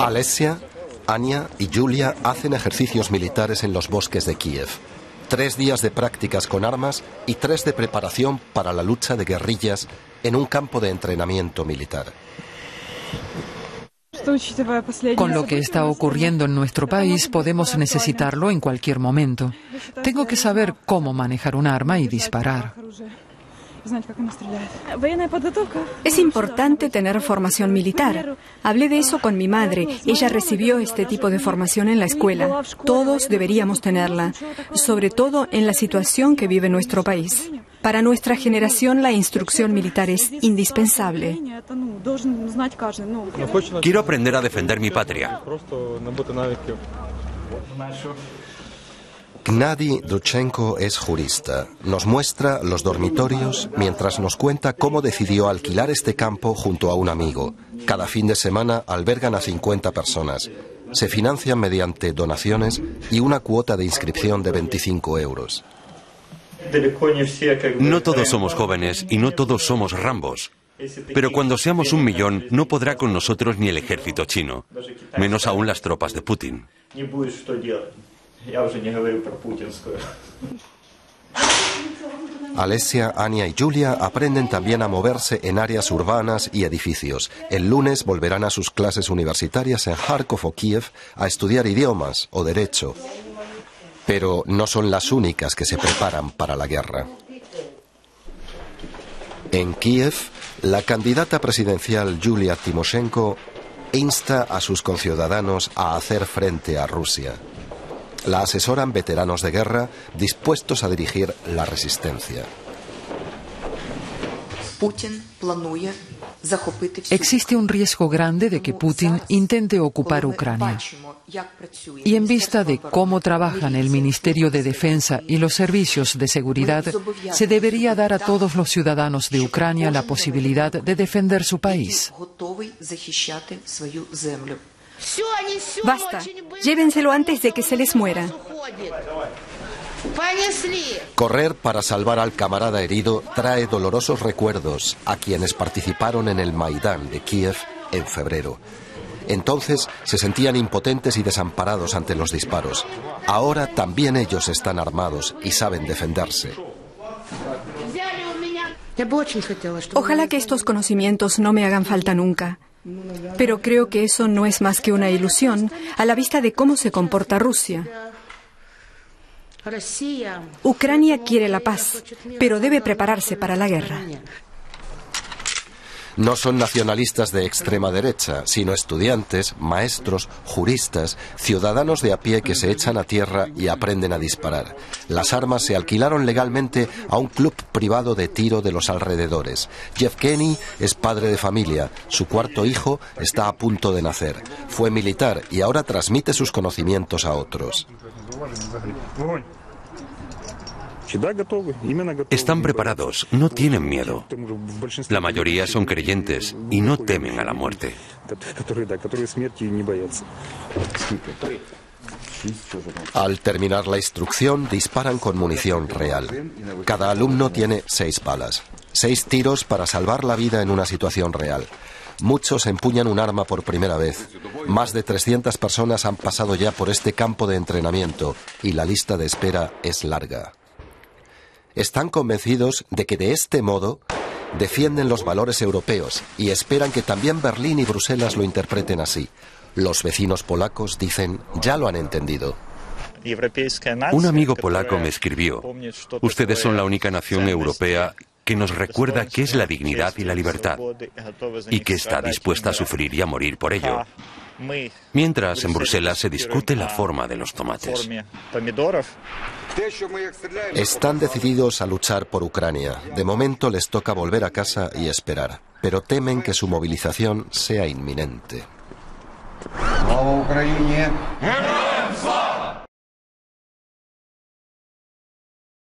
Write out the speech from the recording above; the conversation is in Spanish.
Alessia, Anya y Julia hacen ejercicios militares en los bosques de Kiev. Tres días de prácticas con armas y tres de preparación para la lucha de guerrillas en un campo de entrenamiento militar. Con lo que está ocurriendo en nuestro país, podemos necesitarlo en cualquier momento. Tengo que saber cómo manejar un arma y disparar. Es importante tener formación militar. Hablé de eso con mi madre. Ella recibió este tipo de formación en la escuela. Todos deberíamos tenerla, sobre todo en la situación que vive nuestro país. Para nuestra generación la instrucción militar es indispensable. Quiero aprender a defender mi patria. Gnady Druchenko es jurista. Nos muestra los dormitorios mientras nos cuenta cómo decidió alquilar este campo junto a un amigo. Cada fin de semana albergan a 50 personas. Se financian mediante donaciones y una cuota de inscripción de 25 euros. No todos somos jóvenes y no todos somos Rambos. Pero cuando seamos un millón, no podrá con nosotros ni el ejército chino, menos aún las tropas de Putin. Alessia, Ania y Julia aprenden también a moverse en áreas urbanas y edificios. El lunes volverán a sus clases universitarias en Kharkov o Kiev a estudiar idiomas o derecho. Pero no son las únicas que se preparan para la guerra. En Kiev, la candidata presidencial Yulia Timoshenko insta a sus conciudadanos a hacer frente a Rusia. La asesoran veteranos de guerra dispuestos a dirigir la resistencia. Existe un riesgo grande de que Putin intente ocupar Ucrania. Y en vista de cómo trabajan el Ministerio de Defensa y los servicios de seguridad, se debería dar a todos los ciudadanos de Ucrania la posibilidad de defender su país. Basta, llévenselo antes de que se les muera. Correr para salvar al camarada herido trae dolorosos recuerdos a quienes participaron en el Maidán de Kiev en febrero. Entonces se sentían impotentes y desamparados ante los disparos. Ahora también ellos están armados y saben defenderse. Ojalá que estos conocimientos no me hagan falta nunca. Pero creo que eso no es más que una ilusión a la vista de cómo se comporta Rusia. Ucrania quiere la paz, pero debe prepararse para la guerra. No son nacionalistas de extrema derecha, sino estudiantes, maestros, juristas, ciudadanos de a pie que se echan a tierra y aprenden a disparar. Las armas se alquilaron legalmente a un club privado de tiro de los alrededores. Jeff Kenny es padre de familia. Su cuarto hijo está a punto de nacer. Fue militar y ahora transmite sus conocimientos a otros. Están preparados, no tienen miedo. La mayoría son creyentes y no temen a la muerte. Al terminar la instrucción, disparan con munición real. Cada alumno tiene seis balas. Seis tiros para salvar la vida en una situación real. Muchos empuñan un arma por primera vez. Más de 300 personas han pasado ya por este campo de entrenamiento y la lista de espera es larga están convencidos de que de este modo defienden los valores europeos y esperan que también Berlín y Bruselas lo interpreten así. Los vecinos polacos dicen, ya lo han entendido. Un amigo polaco me escribió, ustedes son la única nación europea que nos recuerda qué es la dignidad y la libertad y que está dispuesta a sufrir y a morir por ello. Mientras en Bruselas se discute la forma de los tomates. Están decididos a luchar por Ucrania. De momento les toca volver a casa y esperar, pero temen que su movilización sea inminente.